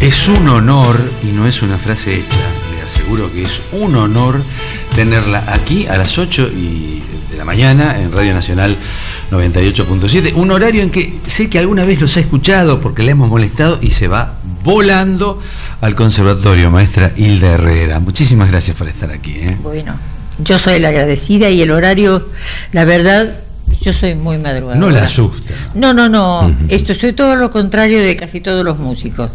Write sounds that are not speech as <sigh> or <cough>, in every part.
Es un honor, y no es una frase hecha, le aseguro que es un honor tenerla aquí a las 8 y de la mañana en Radio Nacional 98.7, un horario en que sé que alguna vez los ha escuchado porque le hemos molestado y se va volando al conservatorio, maestra Hilda Herrera. Muchísimas gracias por estar aquí. ¿eh? Bueno, yo soy la agradecida y el horario, la verdad, yo soy muy madrugadora. No la asusta. No, no, no. Esto soy todo lo contrario de casi todos los músicos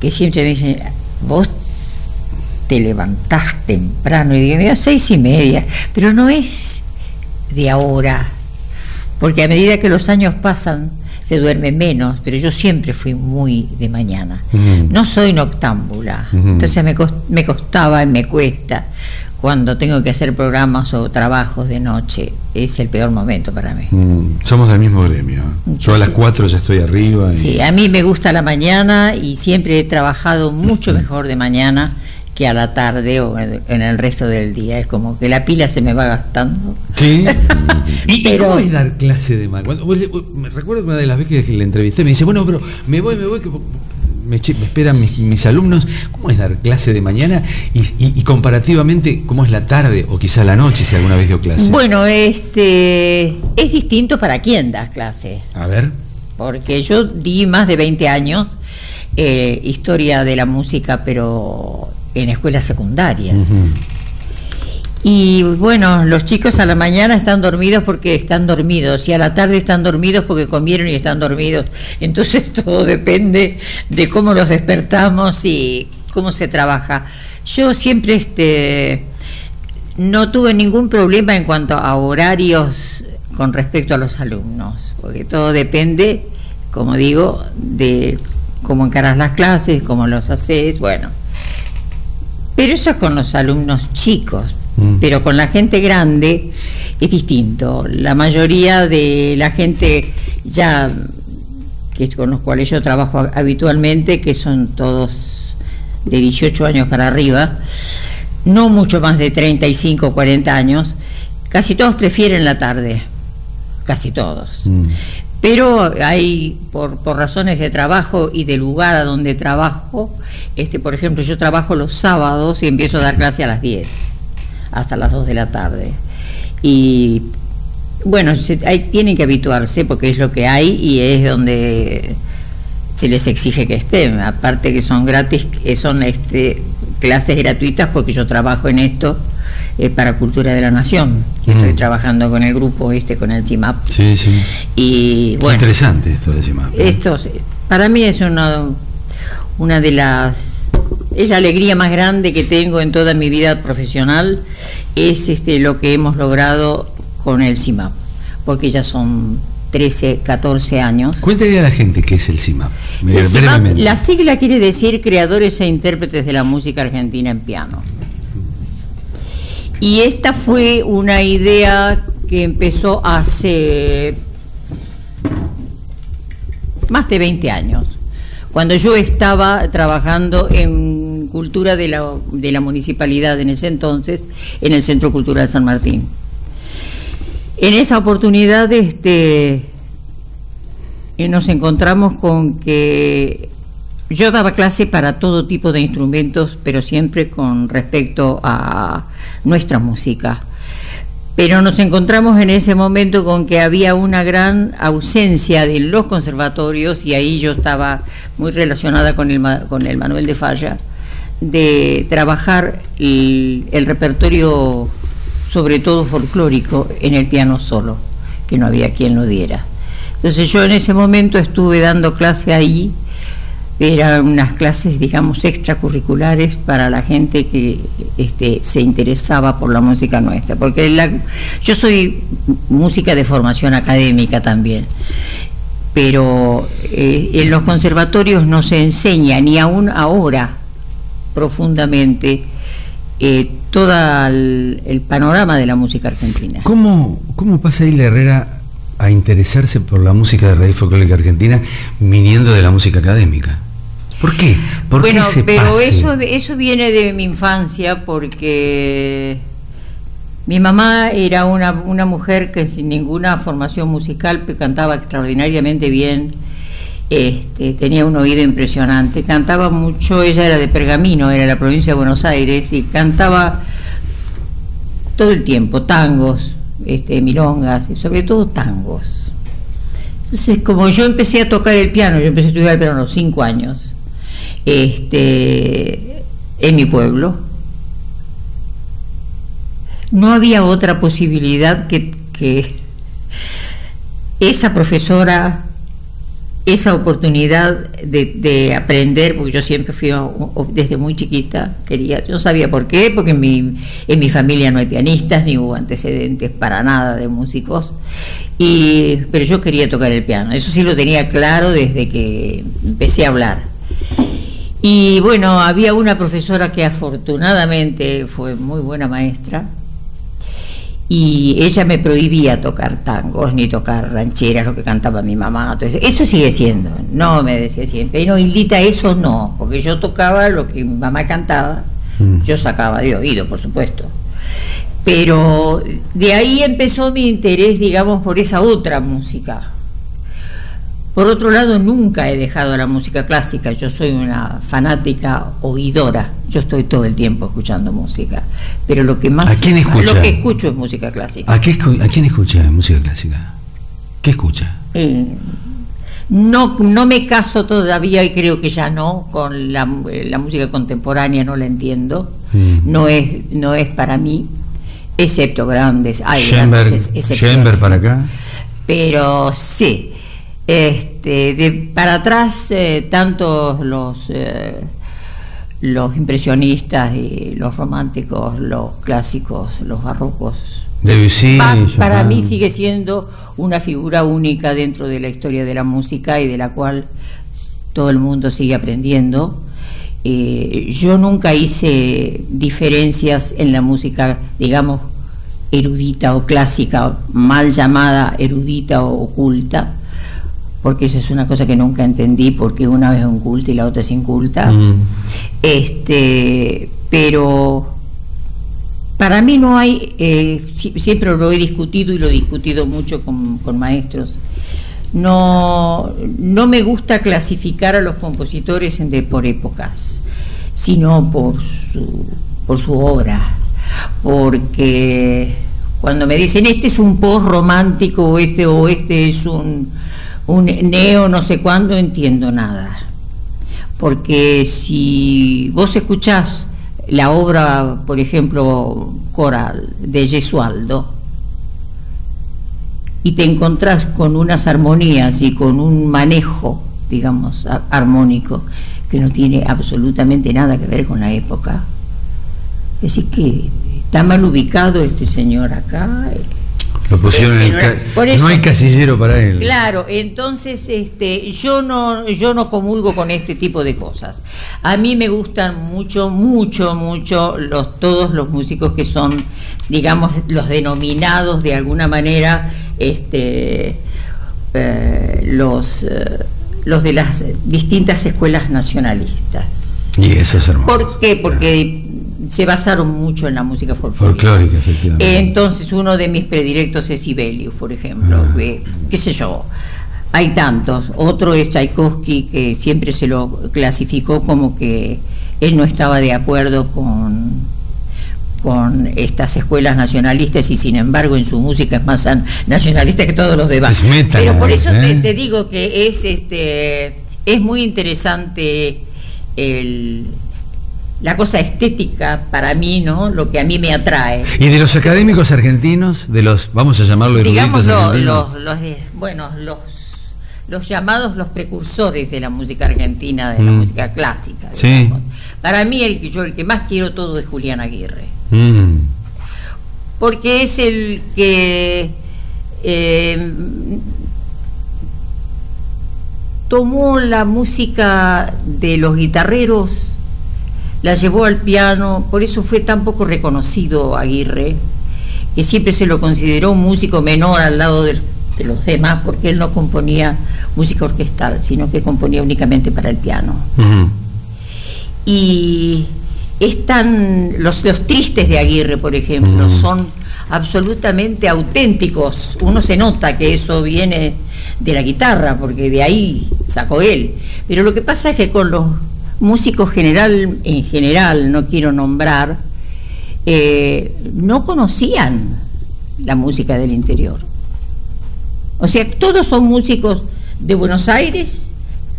que siempre me dicen, vos te levantás temprano. Y digo, mira, seis y media, pero no es de ahora, porque a medida que los años pasan se duerme menos, pero yo siempre fui muy de mañana. No soy noctámbula, entonces me, me costaba y me cuesta cuando tengo que hacer programas o trabajos de noche, es el peor momento para mí. Mm, somos del mismo gremio. Yo a las 4 ya estoy arriba. Sí, a mí me gusta la mañana y siempre he trabajado mucho mejor de mañana que a la tarde o en el resto del día. Es como que la pila se me va gastando. Sí. <laughs> ¿Y, pero, cómo es dar clase de mañana? Me recuerdo que una de las veces que le entrevisté me dice, bueno, pero me voy, me voy, que me, esperan mis, alumnos, ¿cómo es dar clase de mañana? Y, comparativamente, ¿cómo es la tarde o quizá la noche, si alguna vez dio clase? Bueno, este es distinto para quién das clase. A ver. Porque yo di más de 20 años eh, historia de la música, pero en escuelas secundarias. Y bueno, los chicos a la mañana están dormidos porque están dormidos y a la tarde están dormidos porque comieron y están dormidos. Entonces <laughs> todo depende de cómo los despertamos y cómo se trabaja. Yo siempre este no tuve ningún problema en cuanto a horarios con respecto a los alumnos, porque todo depende, como digo, de cómo encaras las clases, cómo los haces, bueno. Pero eso es con los alumnos chicos, Mm. Pero con la gente grande es distinto. La mayoría de la gente ya que con los cuales yo trabajo habitualmente, que son todos de 18 años para arriba, no mucho más de 35 o 40 años, casi todos prefieren la tarde, casi todos. Mm. Pero hay, por, por, razones de trabajo y de lugar a donde trabajo, este, por ejemplo, yo trabajo los sábados y empiezo a dar clase a las 10 hasta las 2 de la tarde. Y bueno, hay, tienen que habituarse porque es lo que hay y es donde se les exige que estén. Aparte que son gratis, son este, clases gratuitas porque yo trabajo en esto eh, para Cultura de la Nación. Estoy trabajando con el grupo este, con el CIMAP. Sí, sí. Y bueno, interesante esto del CIMAP. Esto para mí es una de las es la alegría más grande que tengo en toda mi vida profesional, es este, lo que hemos logrado con el CIMAP, porque ya son 13, 14 años. Cuéntale a la gente qué es el CIMAP. la sigla quiere decir Creadores e Intérpretes de la Música Argentina en Piano. Y esta fue una idea que empezó hace más de 20 años cuando yo estaba trabajando en cultura de la, de la municipalidad en ese entonces, en el Centro Cultural San Martín. En esa oportunidad este, eh, nos encontramos con que yo daba clase para todo tipo de instrumentos, pero siempre con respecto a nuestra música. Pero nos encontramos en ese momento con que había una gran ausencia de los conservatorios, y ahí yo estaba muy relacionada con el, con el Manuel de Falla, de trabajar el, el repertorio, sobre todo folclórico, en el piano solo, que no había quien lo diera. Entonces yo en ese momento estuve dando clase ahí eran unas clases, digamos, extracurriculares para la gente que este, se interesaba por la música nuestra, porque la, yo soy música de formación académica también, pero eh, en los conservatorios no se enseña, ni aún ahora, profundamente, eh, todo el, panorama de la música argentina. ¿Cómo, cómo pasa Hilda Herrera a interesarse por la música de raíz folclórica argentina viniendo de la música académica? ¿Por qué? ¿Por bueno, qué pero eso eso viene de mi infancia porque mi mamá era una, una mujer que sin ninguna formación musical cantaba extraordinariamente bien Este, tenía un oído impresionante, cantaba mucho, ella era de Pergamino, era de la provincia de Buenos Aires, y cantaba todo el tiempo tangos, este, milongas, y sobre todo tangos. Entonces, como yo empecé a tocar el piano, yo empecé a estudiar el piano a los cinco años, este, en mi pueblo, no había otra posibilidad que, esa profesora esa oportunidad de, aprender, porque yo siempre fui desde muy chiquita, quería, yo sabía por qué, porque en mi, en mi familia no hay pianistas, ni hubo antecedentes para nada de músicos, y, pero yo quería tocar el piano, eso sí lo tenía claro desde que empecé a hablar. Y bueno, había una profesora que afortunadamente fue muy buena maestra, y ella me prohibía tocar tangos ni tocar rancheras, lo que cantaba mi mamá. Entonces, eso sigue siendo, no me decía siempre, no, Hildita, eso no, porque yo tocaba lo que mi mamá cantaba, mm. yo sacaba de oído, por supuesto. Pero de ahí empezó mi interés, digamos, por esa otra música, por otro lado, nunca he dejado la música clásica, yo soy una fanática oidora, yo estoy todo el tiempo escuchando música, pero lo que más ¿A quién escucha? lo que escucho es música clásica. ¿A, ¿A quién escucha música clásica? ¿Qué escucha? Eh, no, no me caso todavía y creo que ya no con la, música contemporánea, no la entiendo, mm. no, es, no es para mí, excepto grandes, hay grandes para acá. Pero sí, este, de, para atrás, eh, tanto los, eh, los impresionistas y los románticos, los clásicos, los barrocos. para mí sigue siendo una figura única dentro de la historia de la música y de la cual todo el mundo sigue aprendiendo. Eh, yo nunca hice diferencias en la música, digamos, erudita o clásica, mal llamada erudita o oculta porque esa es una cosa que nunca entendí, porque una vez es un culto y la otra es inculta. Mm. Este, pero para mí no hay, eh, siempre lo he discutido y lo he discutido mucho con, maestros, no, no me gusta clasificar a los compositores de, por épocas, sino por su, por su obra, porque cuando me dicen este es un post romántico o este o este es un un neo no sé cuándo, entiendo nada. Porque si vos escuchás la obra, por ejemplo, coral de Gesualdo, y te encontrás con unas armonías y con un manejo, digamos, armónico, que no tiene absolutamente nada que ver con la época. Es decir, que está mal ubicado este señor acá, lo pusieron en el no hay casillero para él. Claro, entonces este, yo no yo no comulgo con este tipo de cosas. A mí me gustan mucho, mucho, mucho los todos los músicos que son, digamos, los denominados de alguna manera, este, eh, los eh, los de las distintas escuelas nacionalistas. Y eso es hermoso. ¿Por qué? Porque se basaron mucho en la música folclórica. Folclórica, efectivamente. entonces, uno de mis predilectos es Sibelius, por ejemplo, ah. qué sé yo. Hay tantos. Otro es Tchaikovsky, que siempre se lo clasificó como que él no estaba de acuerdo con con estas escuelas nacionalistas y sin embargo en su música es más nacionalista que todos los demás. Pero por eso te, ¿eh? te, digo que es este es muy interesante el, la cosa estética para mí, ¿no? Lo que a mí me atrae. ¿Y de los académicos argentinos, de los, vamos a llamarlo Digamos los, los, bueno, los, los llamados los precursores de la música argentina, de la mm. música clásica. Sí. Para mí el que yo el que más quiero todo es Julián Aguirre. Mm. Porque es el que eh, tomó la música de los guitarreros la llevó al piano, por eso fue tan poco reconocido Aguirre, que siempre se lo consideró un músico menor al lado de, los demás, porque él no componía música orquestal, sino que componía únicamente para el piano. Y están los, los tristes de Aguirre, por ejemplo, son absolutamente auténticos. Uno se nota que eso viene de la guitarra, porque de ahí sacó él. Pero lo que pasa es que con los músicos general, en general, no quiero nombrar, eh, no conocían la música del interior. O sea, todos son músicos de Buenos Aires,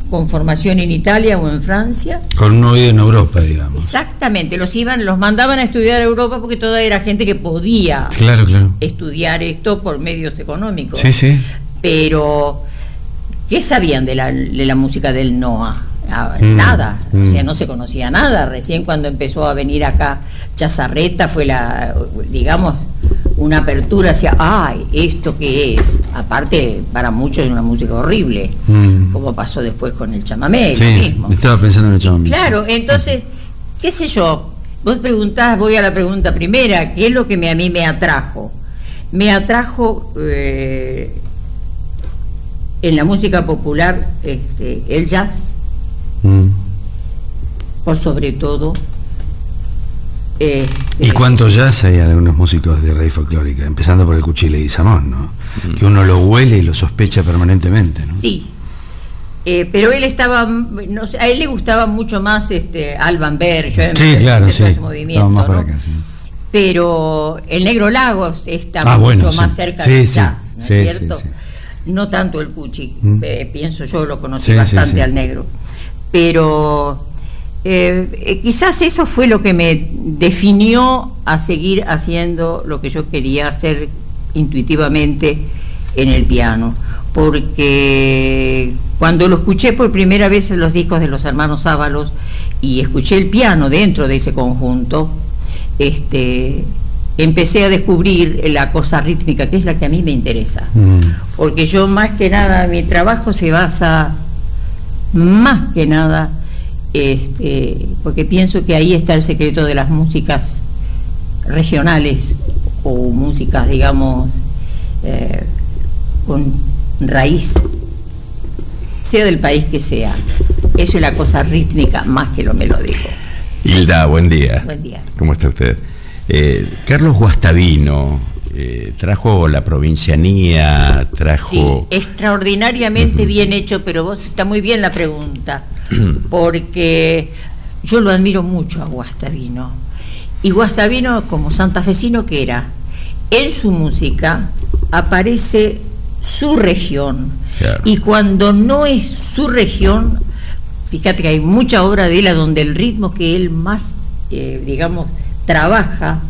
con formación en Italia o en Francia. Con un oído en Europa, digamos. Exactamente, los iban, los mandaban a estudiar a Europa porque toda era gente que podía claro, claro. estudiar esto por medios económicos. Sí, sí. Pero, ¿qué sabían de la, de la música del NOA? Mm, Nada, o mm. sea, no se conocía nada. Recién cuando empezó a venir acá Chazarreta fue la, digamos, una apertura hacia, ay, ¿esto qué es? Aparte, para muchos es una música horrible, Mm. como pasó después con el chamamé, Sí, lo mismo. estaba pensando en el chamamé. Claro, entonces, qué sé yo, vos preguntás, voy a la pregunta primera, ¿qué es lo que me, a mí me atrajo? Me atrajo eh, en la música popular este, el jazz, Mm. por sobre todo. este, ¿Y cuántos jazz hay algunos músicos de raíz folclórica? Empezando por el Cuchile y Samón, ¿no? Que uno lo huele y lo sospecha permanentemente, ¿no? Sí. Eh, pero él estaba, no sé, a él le gustaba mucho más este Alban Berger, Sí, claro, sí. ese movimiento, Estaba más por ¿no? acá, sí. pero el Negro Lagos está Ah, mucho bueno, más sí. cerca Sí, del sí, jazz, ¿no sí, es cierto? sí, No tanto el Cuchi, Mm. eh, pienso yo, lo conocí Sí, sí, bastante sí. al negro. Pero eh, eh, quizás eso fue lo que me definió a seguir haciendo lo que yo quería hacer intuitivamente en el piano. Porque cuando lo escuché por primera vez en los discos de los hermanos Ábalos y escuché el piano dentro de ese conjunto, este, empecé a descubrir la cosa rítmica, que es la que a mí me interesa. Mm. Porque yo más que nada, mi trabajo se basa más que nada, este, porque pienso que ahí está el secreto de las músicas regionales o músicas, digamos, eh, con raíz, sea del país que sea. Eso es la cosa rítmica más que lo melódico. Hilda, buen día. Buen día. ¿Cómo está usted? Eh, Carlos Guastavino eh, trajo la provincianía, Sí, trajo... extraordinariamente bien hecho, pero vos está muy bien la pregunta, <clears throat> porque yo lo admiro mucho a Guastavino. Y Guastavino, como santafesino que era, en su música aparece su región. Claro. Y cuando no es su región, fíjate que hay mucha obra de él a donde el ritmo que él más, eh, digamos, trabaja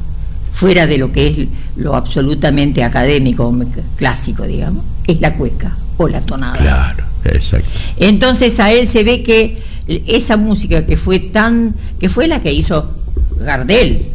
fuera de lo que es lo absolutamente académico, clásico, digamos, es la cueca o la tonada. Claro, exacto. Entonces a él se ve que esa música que fue tan, que fue la que hizo Gardel,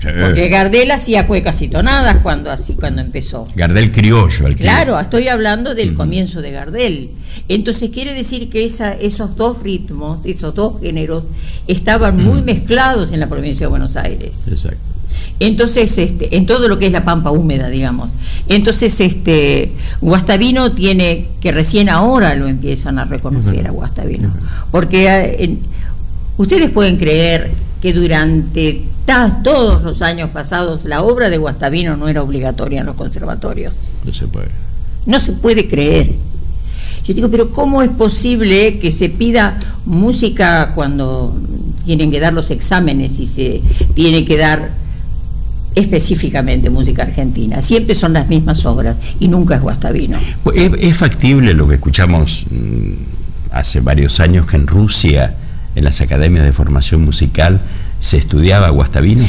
porque Gardel hacía cuecas y tonadas cuando así cuando empezó. Gardel criollo, el Claro, estoy hablando del comienzo de Gardel. Entonces quiere decir que esa, esos dos ritmos, esos dos géneros, estaban muy mezclados en la provincia de Buenos Aires. Exacto. Entonces, este, en todo lo que es la pampa húmeda, digamos. Entonces, este, Guastavino tiene, que recién ahora lo empiezan a reconocer a Guastavino. Porque eh, ustedes pueden creer que durante todos los años pasados la obra de Guastavino no era obligatoria en los conservatorios. No se puede. No se puede creer. Yo digo, pero ¿cómo es posible que se pida música cuando tienen que dar los exámenes y se tiene que dar específicamente música argentina? Siempre son las mismas obras y nunca es Guastavino. ¿Es, es factible lo que escuchamos mm, hace varios años que en Rusia, en las academias de formación musical, se estudiaba Guastavino?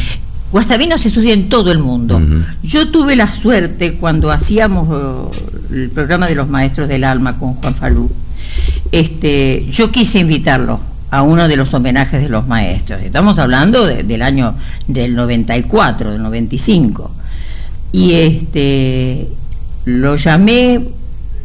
Guastavino se estudia en todo el mundo. Yo tuve la suerte cuando hacíamos eh, el programa de los maestros del alma con Juan Falú. Este, yo quise invitarlo a uno de los homenajes de los maestros. Estamos hablando de- del año del 94, del 95. Y este lo llamé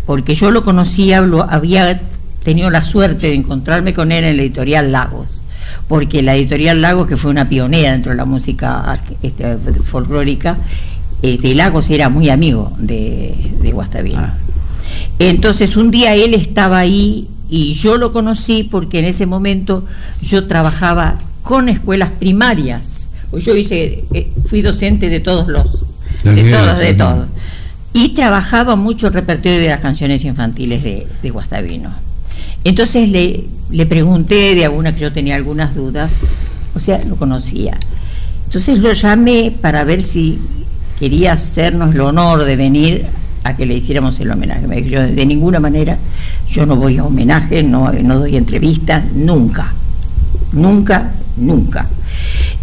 porque yo lo conocía, lo había tenido la suerte de encontrarme con él en la editorial Lagos, porque la editorial Lagos, que fue una pionera dentro de la música este, folclórica, este, Lagos era muy amigo de, de Guastavino. Ah. Entonces un día él estaba ahí y yo lo conocí porque en ese momento yo trabajaba con escuelas primarias. Pues Yo hice, eh, fui docente de todos los de todos, de todos. Y trabajaba mucho el repertorio de las canciones infantiles de, de Guastavino. Entonces le, le pregunté de alguna que yo tenía algunas dudas, o sea, lo conocía. Entonces lo llamé para ver si quería hacernos el honor de venir a que le hiciéramos el homenaje. Me dijo, yo de ninguna manera, yo no voy a homenaje, no, no doy entrevistas, nunca, nunca, nunca.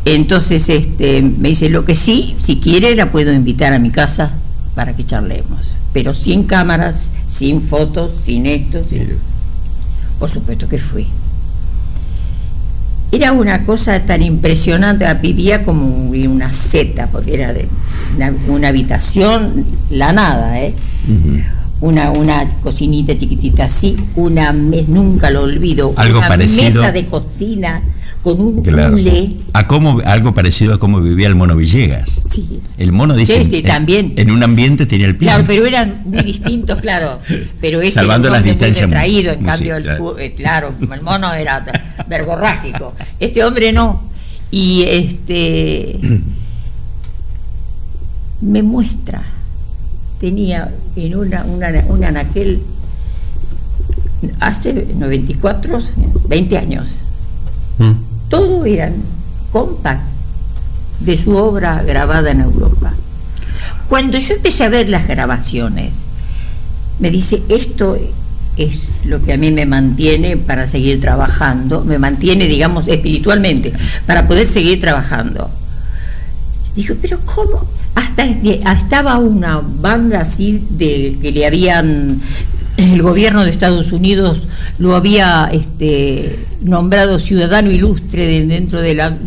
Entonces este, me dice, lo que sí, si quiere, la puedo invitar a mi casa para que charlemos, pero sin cámaras, sin fotos, sin esto. Por supuesto que fui. Era una cosa tan impresionante, vivía como una seta, porque era de una, habitación, la nada, ¿eh? una, una cocinita chiquitita así, una mesa, nunca lo olvido, Algo una parecido. mesa de cocina con un Claro. hule. A cómo, algo parecido a cómo vivía el mono Villegas. Sí. El mono dice. Sí, sí, en- también. En un ambiente tenía el piano. Claro, pero eran muy distintos, claro. Pero este Salvando las hombre muy distancias retraído, en cambio, el, claro. eh, claro, el mono era verborrágico. Este hombre no. Y este me muestra, tenía en una, una, un anaquel hace 94, 20 años. Mm. Todo eran compact de su obra grabada en Europa. Cuando yo empecé a ver las grabaciones, me dice, esto es lo que a mí me mantiene para seguir trabajando, me mantiene, digamos, espiritualmente, para poder seguir trabajando. Dijo, pero ¿cómo? Hasta estaba una banda así de que le habían el gobierno de Estados Unidos lo había este, nombrado ciudadano ilustre de- dentro de la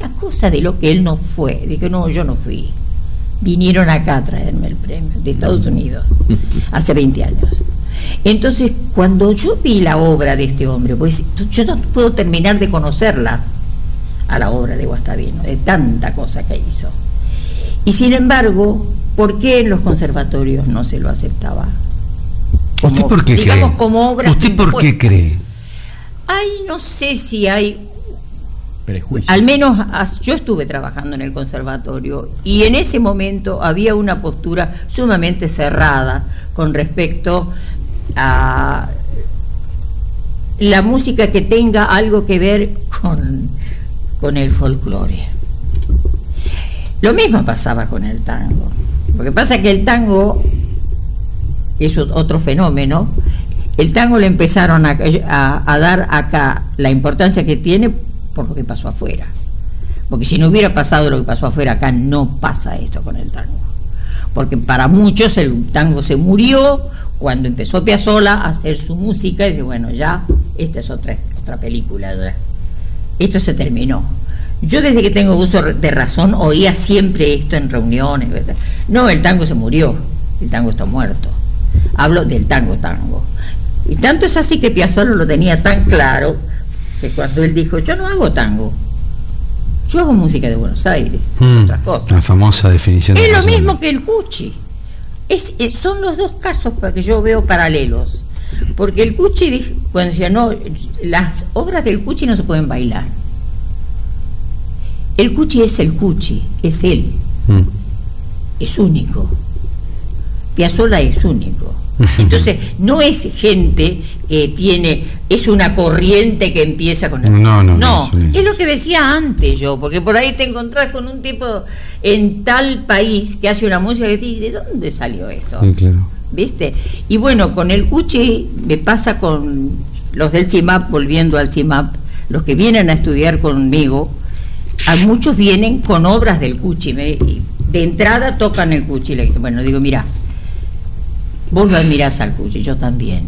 la cosa de lo que él no fue. Dije, no, yo no fui. Vinieron acá a traerme el premio de Estados Unidos <laughs> hace 20 años. Entonces, cuando yo vi la obra de este hombre, pues yo no puedo terminar de conocerla a la obra de Guastavino, de tanta cosa que hizo. Y sin embargo, ¿por qué en los conservatorios no se lo aceptaba? ¿Usted por qué digamos cree? como ¿Usted por qué cree? Ay, no sé si hay Prejuicio. al menos as- yo estuve trabajando en el conservatorio y en ese momento había una postura sumamente cerrada con respecto a la música que tenga algo que ver con, con el folclore. Lo mismo pasaba con el tango. Lo que pasa es que el tango es ot- otro fenómeno. El tango le empezaron a, a- dar acá la importancia que tiene por lo que pasó afuera. Porque si no hubiera pasado lo que pasó afuera, acá no pasa esto con el tango. Porque para muchos el tango se murió cuando empezó Piazzolla a hacer su música y dice, bueno, ya, esta es otra, otra película. ya. Esto se terminó. Yo desde que tengo uso de razón oía siempre esto en reuniones. No, el tango se murió, el tango está muerto. Hablo del tango tango. Y tanto es así que Piazzolla lo tenía tan claro que cuando él dijo, yo no hago tango, yo hago música de Buenos Aires, es Mm, otra cosa. La famosa definición de Es lo mismo que el Cuchi. Es, es- son los dos casos que yo veo paralelos. Porque el Cuchi, cuando decía, no, las obras del Cuchi no se pueden bailar. El Cuchi es el Cuchi, es él, Mm. es único. Piazzolla es único. <laughs> Entonces, no es gente que tiene, es una corriente que empieza con el... No, no, no, no es lo que decía antes yo, porque por ahí te encontrás con un tipo en tal país que hace una música que dices, ¿de dónde salió esto? Sí, claro. ¿Viste? Y bueno, con el Cuchi me pasa con los del CIMAP, volviendo al CIMAP, los que vienen a estudiar conmigo, a muchos vienen con obras del Cuchi. me- de entrada tocan el Cuchi y le dicen, bueno, digo, mira, vos lo admirás al Cuchi, yo también.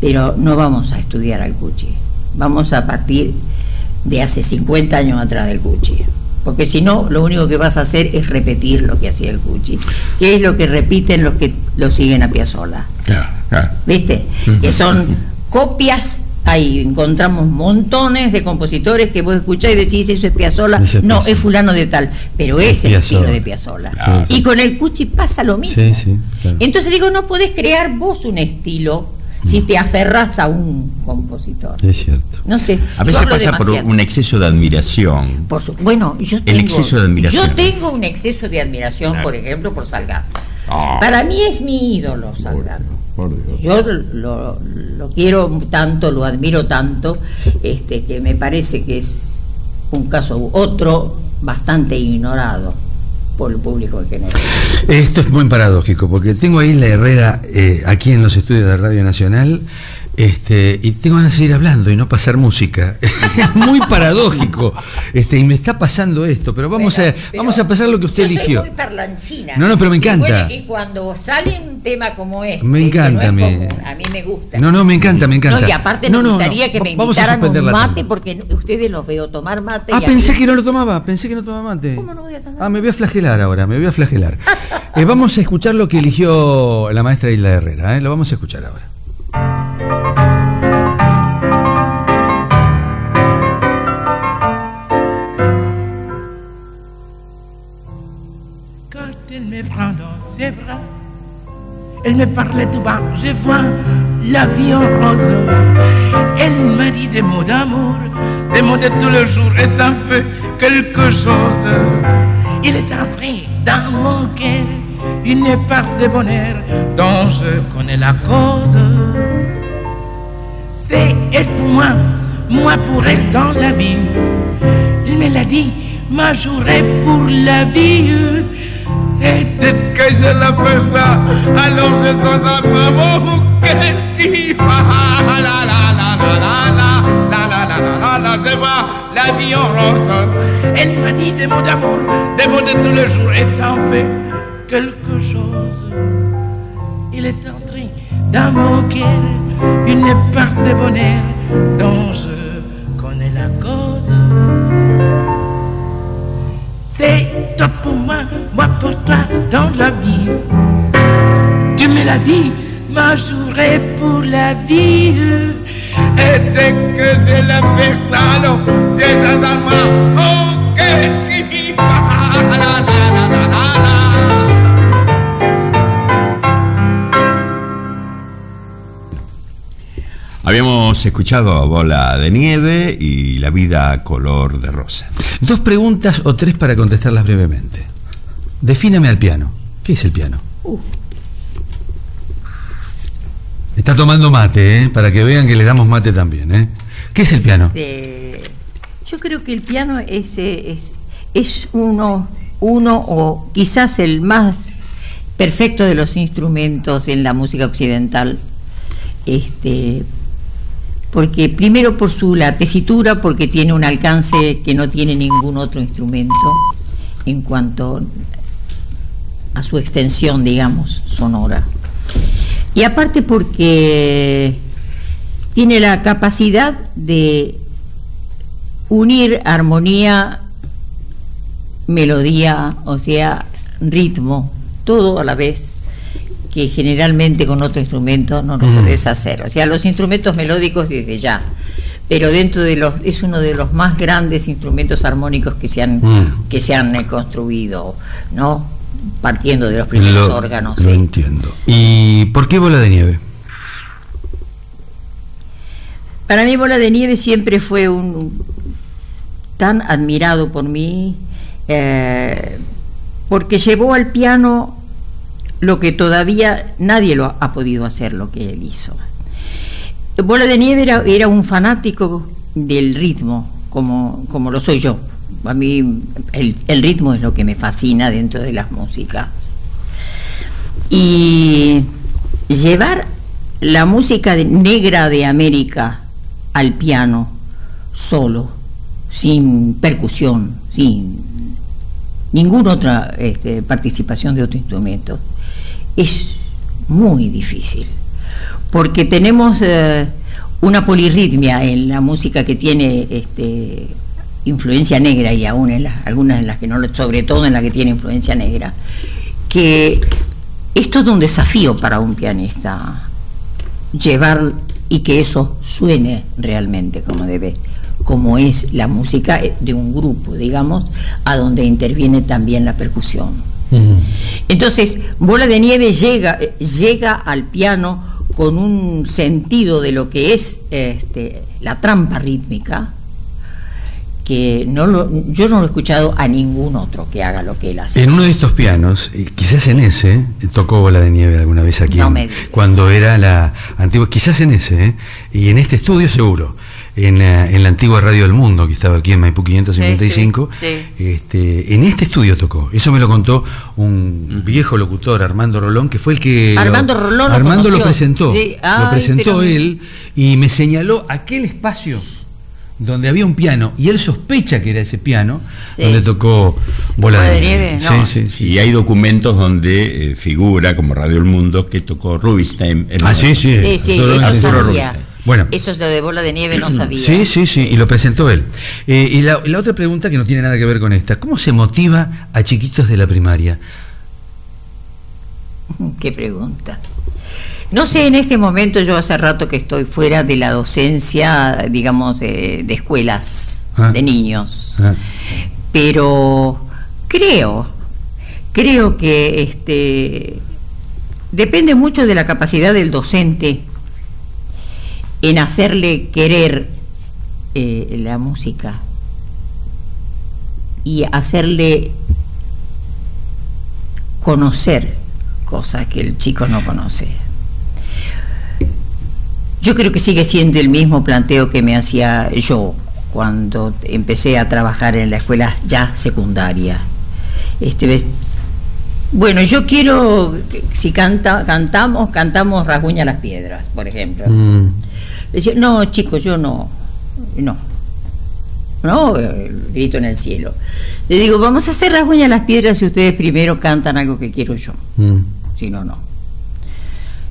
Pero no vamos a estudiar al Cuchi. Vamos a partir de hace 50 años atrás del Cuchi. Porque si no, lo único que vas a hacer es repetir lo que hacía el Cuchi, que es lo que repiten los que lo siguen a Piazzolla. Claro, claro. ¿Viste? Que son copias, ahí encontramos montones de compositores que vos escuchás y decís, eso es Piazzolla, es no, Piazzolla. es fulano de tal, pero Es es el Piazzolla. estilo de Piazzolla. Claro. Y con el Cuchi pasa lo mismo. Sí, sí, claro. Entonces digo, no podés crear vos un estilo si te aferras a un compositor. Es cierto. No sé. A veces pasa por un exceso de admiración. Por su- bueno, yo tengo, exceso de admiración. Yo tengo un exceso de admiración, Claro. por ejemplo, por Salgado. Ah. Para mí es mi ídolo, Salgado. Yo lo, lo quiero tanto, lo admiro tanto, este, que me parece que es un caso otro bastante ignorado por el público en general. Esto es muy paradójico, porque tengo ahí la Herrera eh, aquí en los estudios de Radio Nacional. Este, y tengo ganas de seguir hablando y no pasar música. <laughs> Es muy paradójico. Este, y me está pasando esto, pero vamos a pero vamos a pasar lo que usted yo soy eligió. muy parlanchina. No, no, pero me Y encanta. bueno, Y, cuando sale un tema como este, Me encanta, no es me- común, a mí me gusta. No, no, me encanta, me encanta. No, y aparte No, me no, no, gustaría que me vamos a invitaran un mate porque ustedes los veo tomar mate. Ah, y pensé mí- que no lo tomaba, pensé que no tomaba mate. ¿Cómo no voy a tomar? Ah, me voy a flagelar ahora, me voy a flagelar. <laughs> Eh, vamos a escuchar lo que eligió la maestra Hilda Herrera, ¿eh? lo vamos a escuchar ahora. Me prend dans ses bras, elle me parlait tout bas, je vois la vie en rose. Elle m'a dit des mots d'amour, des mots de tous les jours, et ça fait quelque chose. Il est entré dans mon cœur une part de bonheur dont je connais la cause. C'est elle pour moi, moi pour elle dans la vie. Il me l'a dit, ma journée pour la vie. Tête que je la fais ça, alors je sens un vraiment qu'elle dit la la la la la la la je vois la vie en rose. Elle m'a dit des mots d'amour, des mots de tous les jours, et ça en fait quelque chose. Il est entré dans mon cœur une part de bonheur dont je toi pour moi, moi pour toi dans la vie. Tu me l'as dit, ma journée pour la vie. Et dès que je la fais ça, alors, main, oh, que la la. Habíamos escuchado Bola de Nieve y La vida color de rosa. Dos preguntas o tres para contestarlas brevemente. Defíname al piano. ¿Qué es el piano? Está tomando mate, ¿eh? para que vean que le damos mate también. ¿eh? ¿Qué es el piano? Eh, yo creo que el piano es, es, es uno, uno o quizás el más perfecto de los instrumentos en la música occidental. Este, porque primero por su la tesitura, porque tiene un alcance que no tiene ningún otro instrumento en cuanto a su extensión, digamos, sonora. Y aparte porque tiene la capacidad de unir armonía, melodía, o sea, ritmo, todo a la vez, que generalmente con otro instrumento no lo Mm. podés hacer. O sea, los instrumentos melódicos desde ya, pero dentro de los, es uno de los más grandes instrumentos armónicos que se han, Mm. que se han eh, construido, ¿no? Partiendo de los primeros Lo- órganos. Lo sí. entiendo. ¿Y por qué bola de nieve? Para mí Bola de Nieve siempre fue un tan admirado por mí eh, porque llevó al piano lo que todavía nadie lo ha podido hacer lo que él hizo. Bola de Nieve era, un fanático del ritmo, como, como lo soy yo. A mí el, ritmo es lo que me fascina dentro de las músicas. Y llevar la música negra de América al piano solo, sin percusión, sin ninguna otra este, participación de otro instrumento, es muy difícil, porque tenemos eh, una polirritmia en la música que tiene este, influencia negra y aún en las, algunas en las que no, sobre todo en la que tiene influencia negra, que es todo un desafío para un pianista llevar y que eso suene realmente como debe, como es la música de un grupo, digamos, a donde interviene también la percusión. Entonces, Bola de Nieve llega, llega al piano con un sentido de lo que es este, la trampa rítmica, que no lo, yo no lo he escuchado a ningún otro que haga lo que él hace. En uno de estos pianos, quizás en ese, eh, tocó Bola de Nieve alguna vez aquí, No me cuando era la antigua, quizás en ese, eh, y en este estudio seguro, en, eh, en la antigua Radio del Mundo, que estaba aquí en Maipú 555, Sí, sí, Este, en este estudio tocó. Eso me lo contó un viejo locutor, Armando Rolón, que fue el que... Armando Rolón lo Armando lo presentó, Sí, lo presentó pero- él, y me señaló aquel espacio donde había un piano, y él sospecha que era ese piano, Sí. donde tocó Bola de Nieve. No. sí, sí. Y hay documentos donde eh, figura, como Radio El Mundo, que tocó Rubinstein. Ah, la- sí, sí. Sí, sí, Todo eso. Bueno. Eso es lo de bola de nieve, no sabía. Sí, sí, sí, y lo presentó él. Eh, y la, la otra pregunta que no tiene nada que ver con esta, ¿cómo se motiva a chiquitos de la primaria? Qué pregunta. No sé, en este momento yo hace rato que estoy fuera de la docencia, digamos, de, de escuelas Ah. de niños. Ah, Pero creo, creo que este depende mucho de la capacidad del docente en hacerle querer eh, la música y hacerle conocer cosas que el chico no conoce. Yo creo que sigue siendo el mismo planteo que me hacía yo cuando empecé a trabajar en la escuela ya secundaria. Este, bueno, yo quiero, si canta, cantamos, cantamos Rasguña las Piedras, por ejemplo. mm, Decía, no, chicos, yo no, no. No, grito en el cielo. Le digo, vamos a hacer Rasguña las Piedras si ustedes primero cantan algo que quiero yo. mm. Si no, no.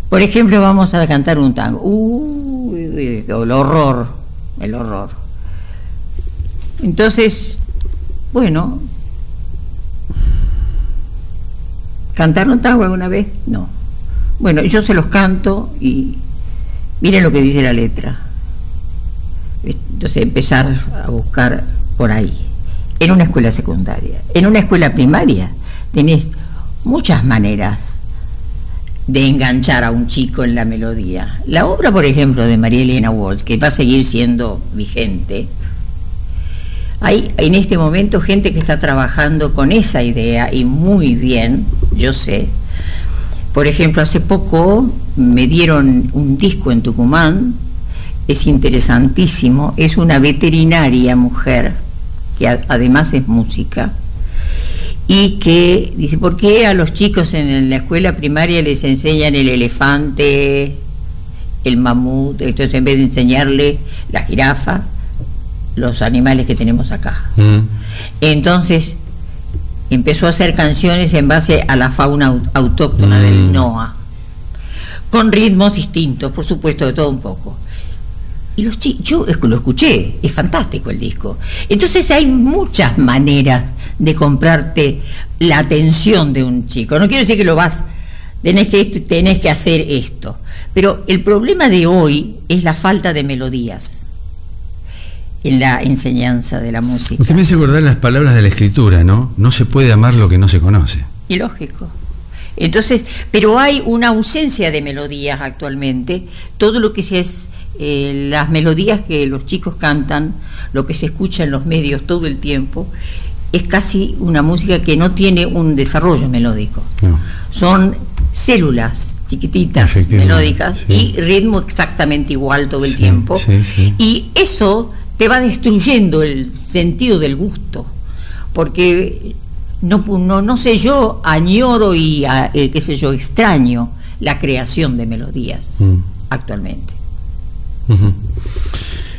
Por ejemplo, vamos a cantar un tango. Uy, el horror, el horror. Entonces, bueno, ¿cantaron tango alguna vez? No. Bueno, yo se los canto y miren lo que dice la letra. Entonces empezar a buscar por ahí. En una escuela secundaria. En una escuela primaria tenés muchas maneras de enganchar a un chico en la melodía. La obra, por ejemplo, de María Elena Walsh, que va a seguir siendo vigente, hay en este momento gente que está trabajando con esa idea y muy bien, yo sé. Por ejemplo, hace poco me dieron un disco en Tucumán, es interesantísimo, es una veterinaria mujer, que además es música, y que dice, ¿por qué a los chicos en la escuela primaria les enseñan el elefante, el mamut, entonces en vez de enseñarle la jirafa, los animales que tenemos acá? Mm. Entonces empezó a hacer canciones en base a la fauna au- autóctona Mm. del NOA, con ritmos distintos, por supuesto, de todo un poco. Y los yo lo escuché, es fantástico el disco. Entonces hay muchas maneras de comprarte la atención de un chico. No quiero decir que lo vas, tenés que, tenés que hacer esto. Pero el problema de hoy es la falta de melodías la enseñanza de la música. Usted me hace acordar las palabras de la escritura, ¿no? No se puede amar lo que no se conoce. Y lógico. Entonces, pero hay una ausencia de melodías actualmente. Todo lo que se es eh, las melodías que los chicos cantan, lo que se escucha en los medios todo el tiempo, es casi una música que no tiene un desarrollo melódico. No. Son células chiquititas, melódicas, sí. y ritmo exactamente igual todo el Sí, tiempo. sí. Y eso te va destruyendo el sentido del gusto, porque no, no, no sé yo, añoro y, a- eh, qué sé yo, extraño la creación de melodías Mm. actualmente.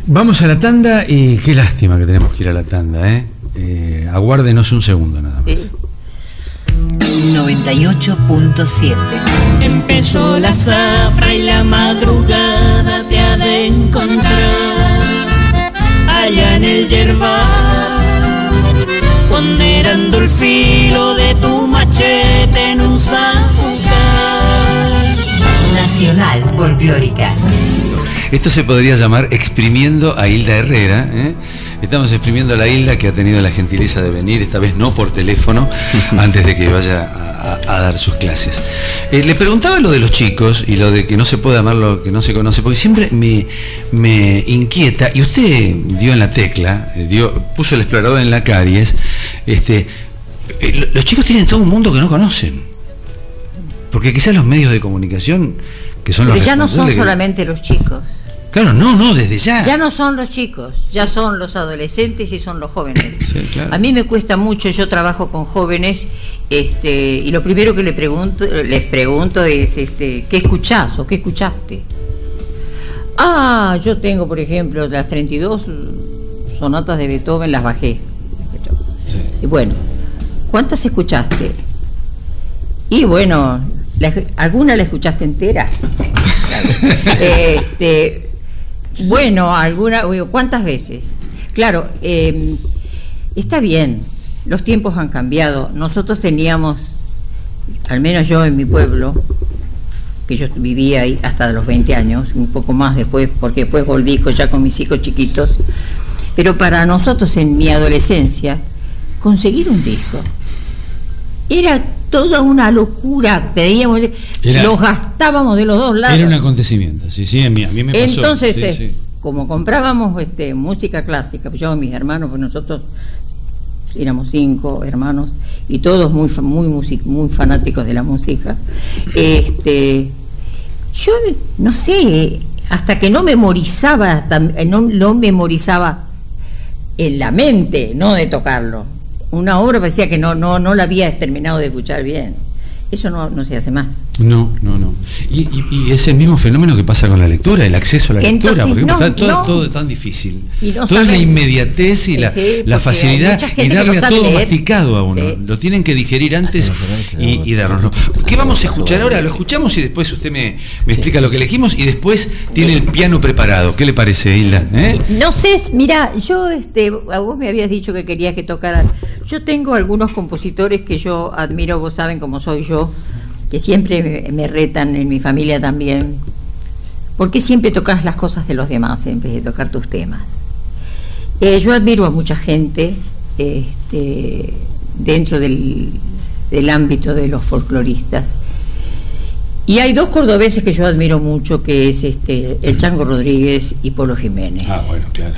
Vamos a la tanda y qué lástima que tenemos que ir a la tanda, ¿eh? Eh, aguárdenos un segundo nada más. ¿sí? 98.7 Empezó la zafra y la madrugada te ha de encontrar allá en el yerbal, ponderando el filo de tu machete en un zapucar. Nacional Folclórica Esto se podría llamar exprimiendo a Hilda Herrera, ¿eh? Estamos exprimiendo a la Hilda que ha tenido la gentileza de venir, esta vez no por teléfono, antes de que vaya a, a- a dar sus clases. Eh, le preguntaba lo de los chicos y lo de que no se puede amar lo que no se conoce, porque siempre me, me inquieta, y usted dio en la tecla, eh, dio, puso el explorador en la caries, este, eh, lo- los chicos tienen todo un mundo que no conocen. Porque quizás los medios de comunicación, que son los Pero ya no son que- solamente los chicos. Claro, no, no, desde ya. Ya no son los chicos, ya son los adolescentes y son los jóvenes. Sí, claro. A mí me cuesta mucho, yo trabajo con jóvenes, este, y lo primero que le pregunto, les pregunto es, este, ¿qué escuchás o qué escuchaste? Ah, yo tengo, por ejemplo, las 32 sonatas de Beethoven, las bajé. Y bueno, ¿cuántas escuchaste? Y bueno, la- ¿alguna la escuchaste entera? <laughs> este, bueno, alguna, ¿cuántas veces? Claro, eh, está bien, los tiempos han cambiado. Nosotros teníamos, al menos yo en mi pueblo, que yo vivía ahí hasta los 20 años, un poco más después, porque después volví ya con mis hijos chiquitos. Pero para nosotros en mi adolescencia, conseguir un disco era toda una locura. Teníamos, Era- los gastábamos de los dos lados. Era un acontecimiento, sí, sí, a mí, a mí me pasó. Entonces, sí, eh, sí. como comprábamos este, música clásica, yo y mis hermanos, pues nosotros éramos cinco hermanos y todos muy muy music- muy fanáticos de la música. Este, yo no sé, hasta que no memorizaba, hasta, eh, no lo memorizaba en la mente, no de tocarlo. Una obra parecía que no no no la había terminado de escuchar bien. Eso no, no se hace más. No, no, no. Y, y- y es el mismo fenómeno que pasa con la lectura, el acceso a la Entonces, lectura, porque no, está todo, no. todo tan difícil. Y no Toda es la inmediatez y la, Sí, la facilidad y darle no a todo leer. masticado a uno. Sí. Lo tienen que digerir antes y, y darnoslo. ¿Qué vamos a escuchar ahora? Lo escuchamos y después usted me, me explica lo que elegimos y después tiene el piano preparado. ¿Qué le parece, Hilda? ¿Eh? No sé, mira, yo, este, a vos me habías dicho que querías que tocaran. Yo tengo algunos compositores que yo admiro, vos saben cómo soy yo, que siempre me, retan en mi familia también. ¿Por qué siempre tocas las cosas de los demás en vez de tocar tus temas? Eh, yo admiro a mucha gente este, dentro del, del ámbito de los folcloristas. Y hay dos cordobeses que yo admiro mucho, que es este, el Chango Rodríguez y Polo Jiménez. Ah, bueno, claro.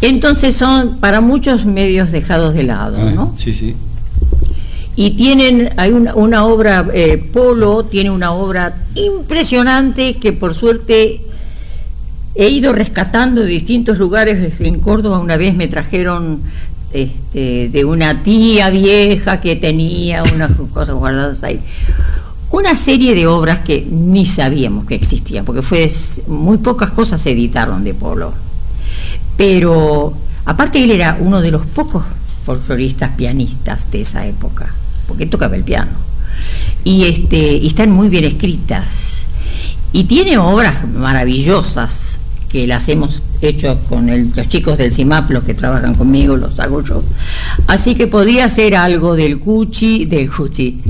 Entonces son para muchos medios dejados de lado, Ah, ¿no? Sí, sí. Y tienen, hay una, una obra, eh, Polo tiene una obra impresionante que por suerte he ido rescatando de distintos lugares. En Córdoba una vez me trajeron este, de una tía vieja que tenía unas cosas guardadas ahí. Una serie de obras que ni sabíamos que existían, porque fue muy pocas cosas se editaron de Polo. Pero aparte él era uno de los pocos folcloristas pianistas de esa época, porque tocaba el piano. Y este están muy bien escritas. Y tiene obras maravillosas que las hemos hecho con los chicos del CIMAP, los que trabajan conmigo, los hago yo. Así que podría ser algo del Cuchi, del Cuchi.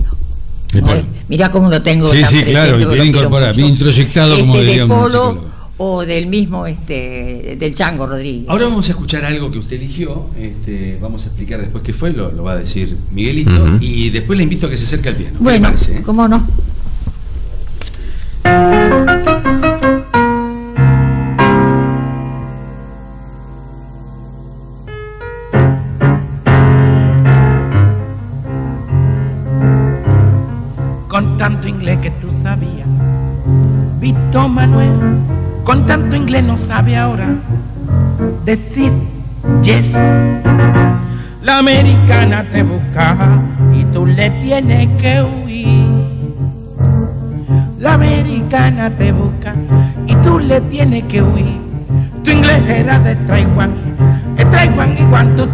Polo. Mirá cómo lo tengo. Sí, tan sí, presente, claro, bien incorporado, bien introyectado, como Este, diría de Polo o del mismo, este, del Chango Rodríguez. Ahora vamos a escuchar algo que usted eligió, este, vamos a explicar después qué fue, lo, lo va a decir Miguelito, Ujú. y después le invito a que se acerque al piano. ¿Qué le bueno, parece, eh? ¿cómo no? Tanto inglés que tú sabías. Víctor Manuel, con tanto inglés no sabe ahora decir yes. La americana te busca y tú le tienes que huir. La americana te busca y tú le tienes que huir. Tu inglés era de Taiwán, de Taiwán y one, two.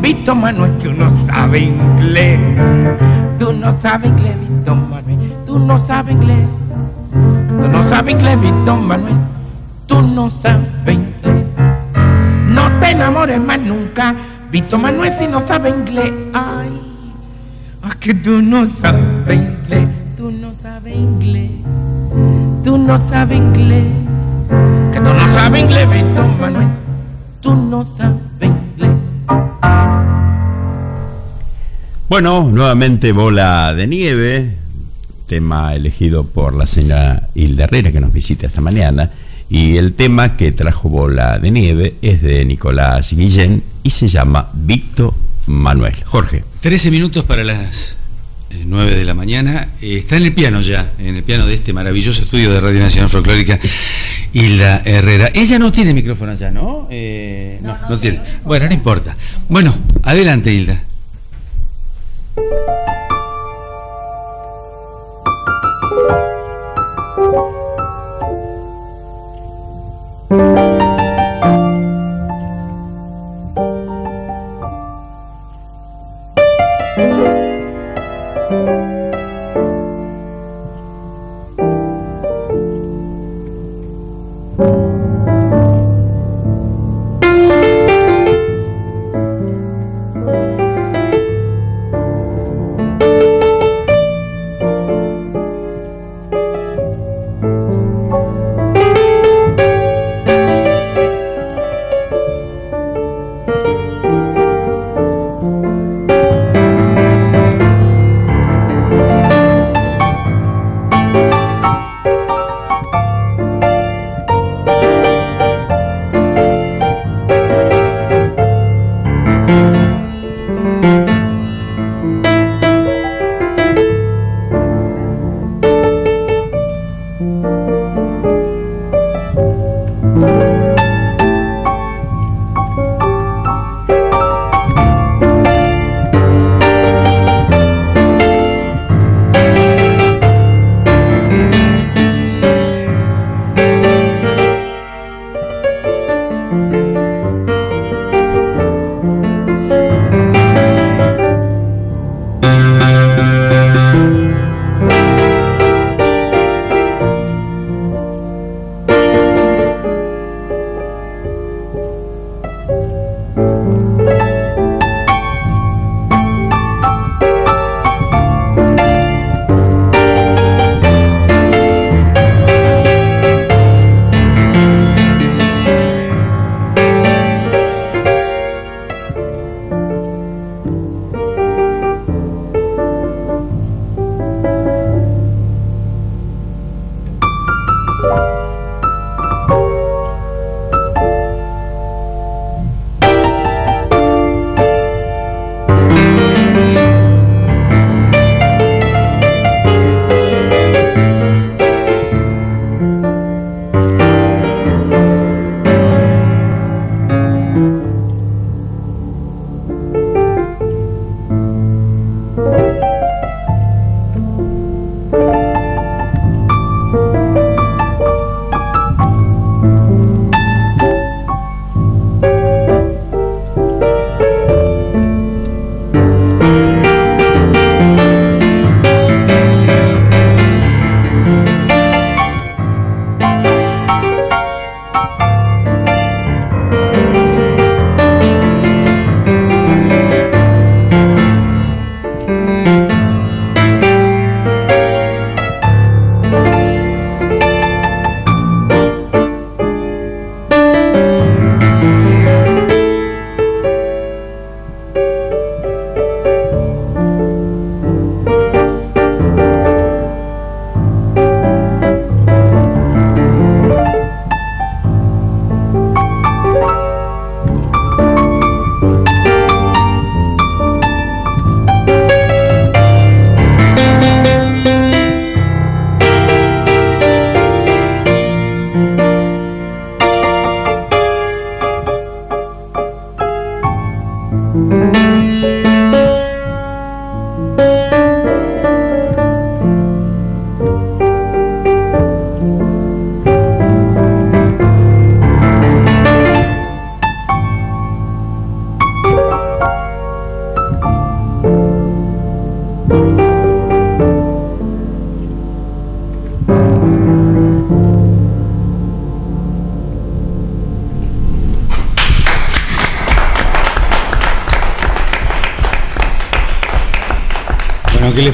Víctor Manuel, tú no sabes inglés. Tú no sabes inglés, Víctor Manuel. Tú no sabes inglés. Tú no sabes inglés, Víctor Manuel. Tú no sabes inglés. No te enamores más nunca, Víctor Manuel, si no sabes inglés. Ay, ay, que tú no sabes inglés. Tú no sabes inglés. Tú no sabes inglés. Que tú no sabes inglés, Víctor Manuel. Tú no sabes inglés. Bueno, nuevamente bola de nieve, tema elegido por la señora Hilda Herrera que nos visita esta mañana. Y el tema que trajo Bola de Nieve es de Nicolás Guillén y se llama Víctor Manuel. Jorge. 13 minutos para las 9 de la mañana. Eh, está en el piano ya, en el piano de este maravilloso estudio de Radio Nacional Folclórica, Hilda Herrera. Ella no tiene micrófono allá, ¿no? Eh, no, no, tiene. Bueno, no importa. Bueno, adelante, Hilda.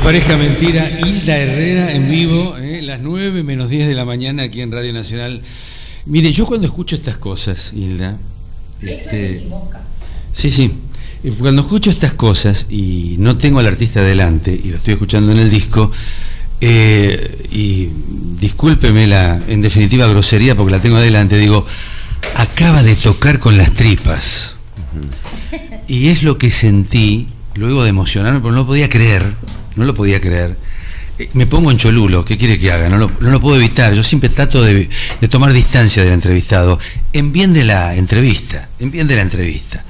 Pareja mentira, Hilda Herrera en vivo, eh, las 9 menos 10 de la mañana aquí en Radio Nacional. Mire, yo cuando escucho estas cosas, Hilda, este, sí, sí, eh, cuando escucho estas cosas y no tengo al artista delante y lo estoy escuchando en el disco, eh, y discúlpeme la, en definitiva, grosería porque la tengo adelante, digo, acaba de tocar con las tripas. Y es lo que sentí luego de emocionarme, porque no podía creer, no lo podía creer. Eh, Me pongo en cholulo, ¿qué quiere que haga? No lo, no lo puedo evitar. Yo siempre trato de, de tomar distancia del entrevistado, en bien de la entrevista, en bien de la entrevista.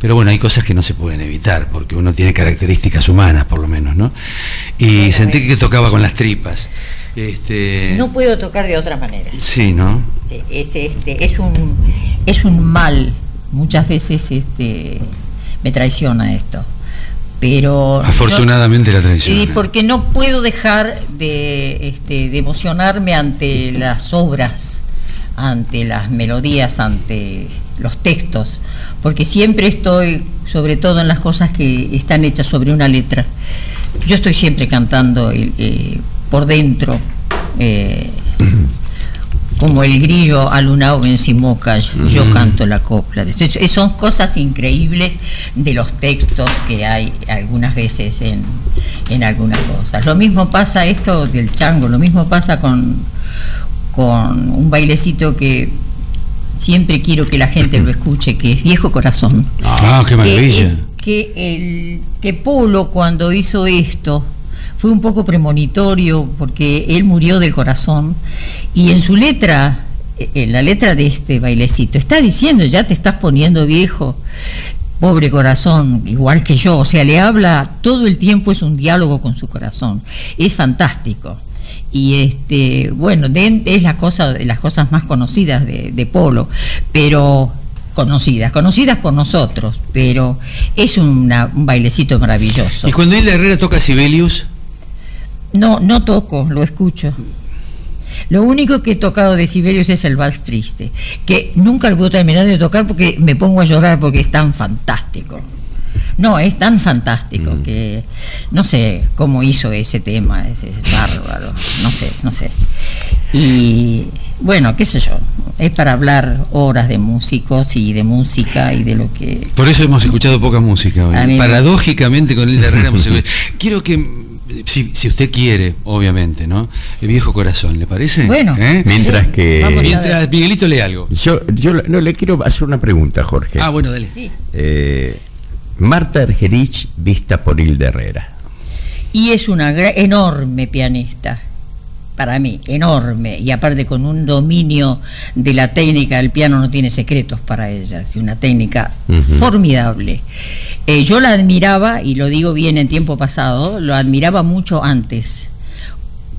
Pero bueno, hay cosas que no se pueden evitar, porque uno tiene características humanas, por lo menos, ¿no? Y sentí es- que tocaba con las tripas. Este, No puedo tocar de otra manera. Sí, ¿no? Es, este, es, un, es un mal. Muchas veces este, me traiciona esto. Pero. yo- Afortunadamente la traición. y porque no puedo dejar de, este, de emocionarme ante las obras, ante las melodías, ante los textos, porque siempre estoy, sobre todo en las cosas que están hechas sobre una letra, yo estoy siempre cantando eh, eh, por dentro. eh, como el grillo alunado en Simoca, yo canto la copla. Entonces, son cosas increíbles de los textos que hay algunas veces en, en algunas cosas. Lo mismo pasa esto del chango, lo mismo pasa con, con un bailecito que siempre quiero que la gente lo escuche, que es Viejo Corazón Ah, qué que, maravilla. es- que el que Polo cuando hizo esto fue un poco premonitorio porque él murió del corazón. Y en su letra eh, en la letra de este bailecito está diciendo ya te estás poniendo viejo pobre corazón igual que yo. O sea le habla todo el tiempo es un diálogo con su corazón. Es fantástico. Y este bueno de- es la cosa de las cosas más conocidas de, Polo pero conocidas conocidas por nosotros pero es un bailecito maravilloso. Y cuando Hilda Herrera toca Sibelius, no no toco lo escucho lo único que he tocado de Sibelius es el vals triste que nunca lo puedo terminar de tocar porque me pongo a llorar porque es tan fantástico no, es tan fantástico que no sé cómo hizo ese tema, es, es bárbaro, no sé, no sé. Y bueno, qué sé yo, es para hablar horas de músicos y de música y de lo que... por eso hemos escuchado poca música hoy. Paradójicamente con Hilda Herrera <laughs> <laughs> Quiero que, si, si usted quiere, obviamente, ¿no? El viejo corazón, ¿le parece? Bueno, ¿Eh? Mientras que-. Mientras Miguelito lee algo. Yo, yo no le quiero hacer una pregunta, Jorge. Ah, bueno, dale. Sí. Eh, Marta Ergerich vista por Hilda Herrera. Y es una enorme pianista, para mí, enorme. Y aparte con un dominio de la técnica del piano no tiene secretos para ella, es una técnica formidable. Eh, yo la admiraba, y lo digo bien en tiempo pasado, lo admiraba mucho antes,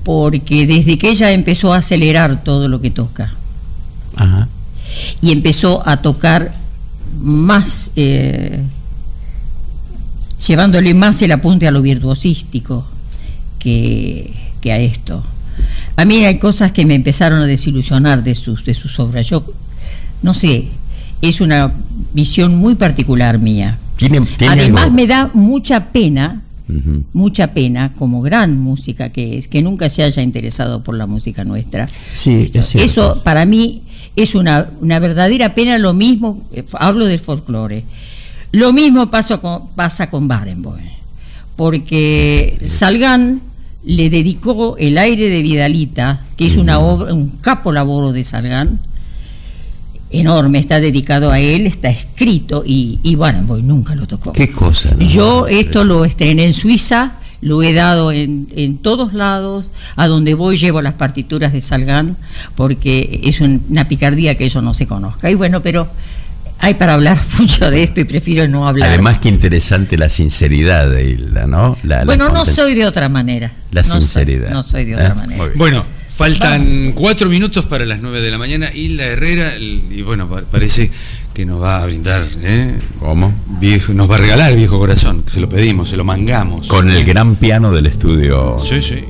porque desde que ella empezó a acelerar todo lo que toca, Ajá. y empezó a tocar más, eh, llevándole más el apunte a lo virtuosístico que, que a esto. A mí hay cosas que me empezaron a desilusionar de sus, de sus obras. Yo, no sé, es una visión muy particular mía. Tiene, tiene Además algo- me da mucha pena, mucha pena, como gran música que es, que nunca se haya interesado por la música nuestra. Sí, es cierto. Eso para mí es una, una verdadera pena, lo mismo, eh, hablo del folclore, lo mismo pasa con, pasa con Barenboim, porque Salgán le dedicó el aire de Vidalita, que es una obra, un capo laboro de Salgán, enorme, está dedicado a él, está escrito y, y Barenboim nunca lo tocó. Qué cosa. ¿no? Yo esto lo estrené en Suiza, lo he dado en, en todos lados, a donde voy llevo las partituras de Salgán, porque es un- una picardía que eso no se conozca. Y bueno, pero hay para hablar <laughs> mucho de esto y prefiero no hablar. Además, que interesante la sinceridad de Hilda, ¿no? La- la bueno, no soy de otra manera. La No soy- sinceridad. no soy de ¿Eh? otra manera. Bueno, faltan cuatro minutos para las nueve de la mañana. Hilda Herrera, y bueno, pa- parece que nos va a brindar, ¿eh? ¿Cómo? Viejo, nos va a regalar viejo corazón. Se lo pedimos, se lo mangamos. Con el gran piano del estudio. Sí, sí.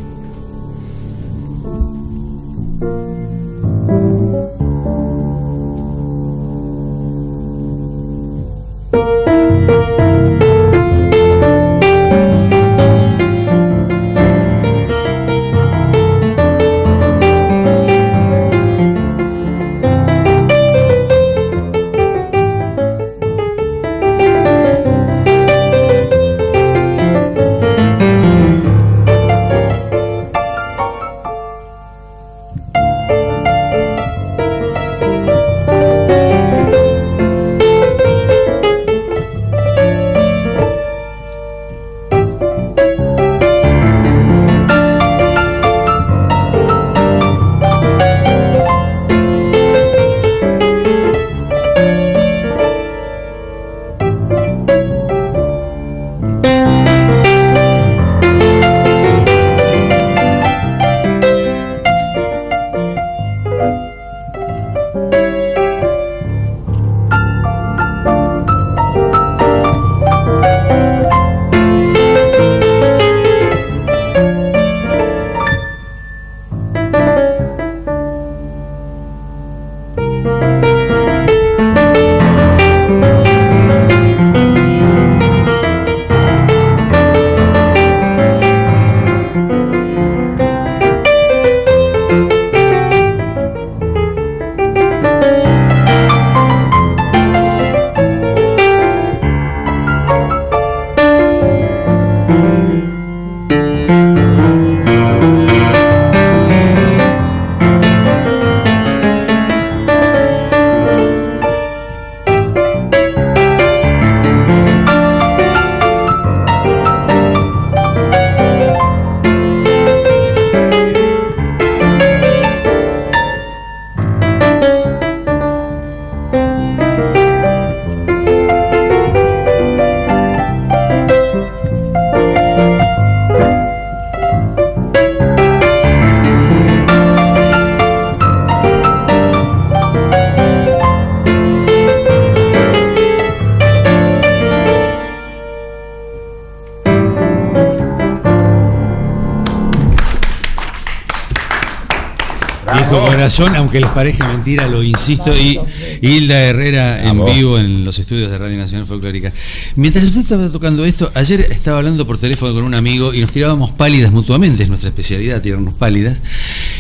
Aunque les parezca mentira, lo insisto. Y Hilda Herrera en Vamos. vivo en los estudios de Radio Nacional Folclórica. Mientras usted estaba tocando esto, ayer estaba hablando por teléfono con un amigo y nos tirábamos pálidas mutuamente, es nuestra especialidad, tirarnos pálidas.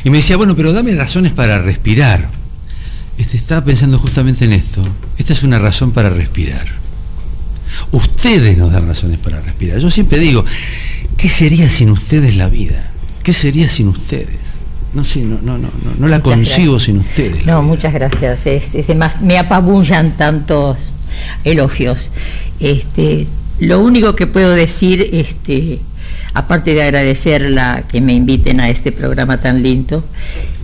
Y me decía, bueno, pero dame razones para respirar. Este, estaba pensando justamente en esto. Esta es una razón para respirar. Ustedes nos dan razones para respirar. Yo siempre digo, ¿qué sería sin ustedes la vida? ¿Qué sería sin ustedes? No sé, no, no, no, no, no la gracias. sin ustedes. No, muchas gracias. Es, es demás- me apabullan tantos elogios. Este, lo único que puedo decir, este, aparte de agradecerla que me inviten a este programa tan lindo,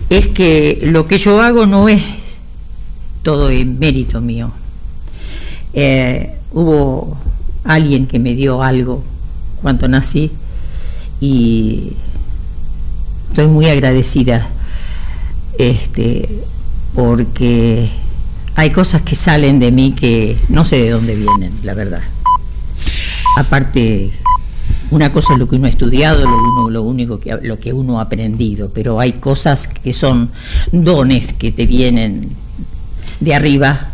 es que lo que yo hago no es todo en mérito mío. Eh, hubo alguien que me dio algo cuando nací y estoy muy agradecida este porque hay cosas que salen de mí que no sé de dónde vienen, la verdad. Aparte, una cosa es lo que uno ha estudiado, lo, uno, lo único que lo que uno ha aprendido, pero hay cosas que son dones que te vienen de arriba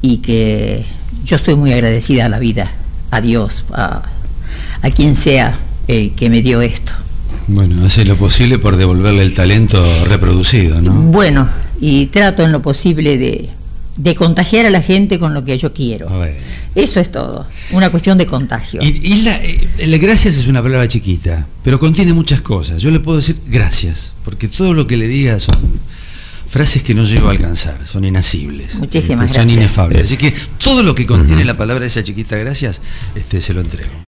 y que yo estoy muy agradecida a la vida, a Dios, a, a quien sea eh, que me dio esto. Bueno, hace lo posible por devolverle el talento reproducido, ¿no? Bueno, y trato en lo posible de, de contagiar a la gente con lo que yo quiero. A ver. Eso es todo, una cuestión de contagio. Y, y la, eh, la gracias es una palabra chiquita, pero contiene muchas cosas. Yo le puedo decir gracias, porque todo lo que le diga son frases que no llego a alcanzar, son inasibles. Muchísimas este, Son gracias. inefables. Así que todo lo que contiene la palabra esa chiquita gracias, este, se lo entrego.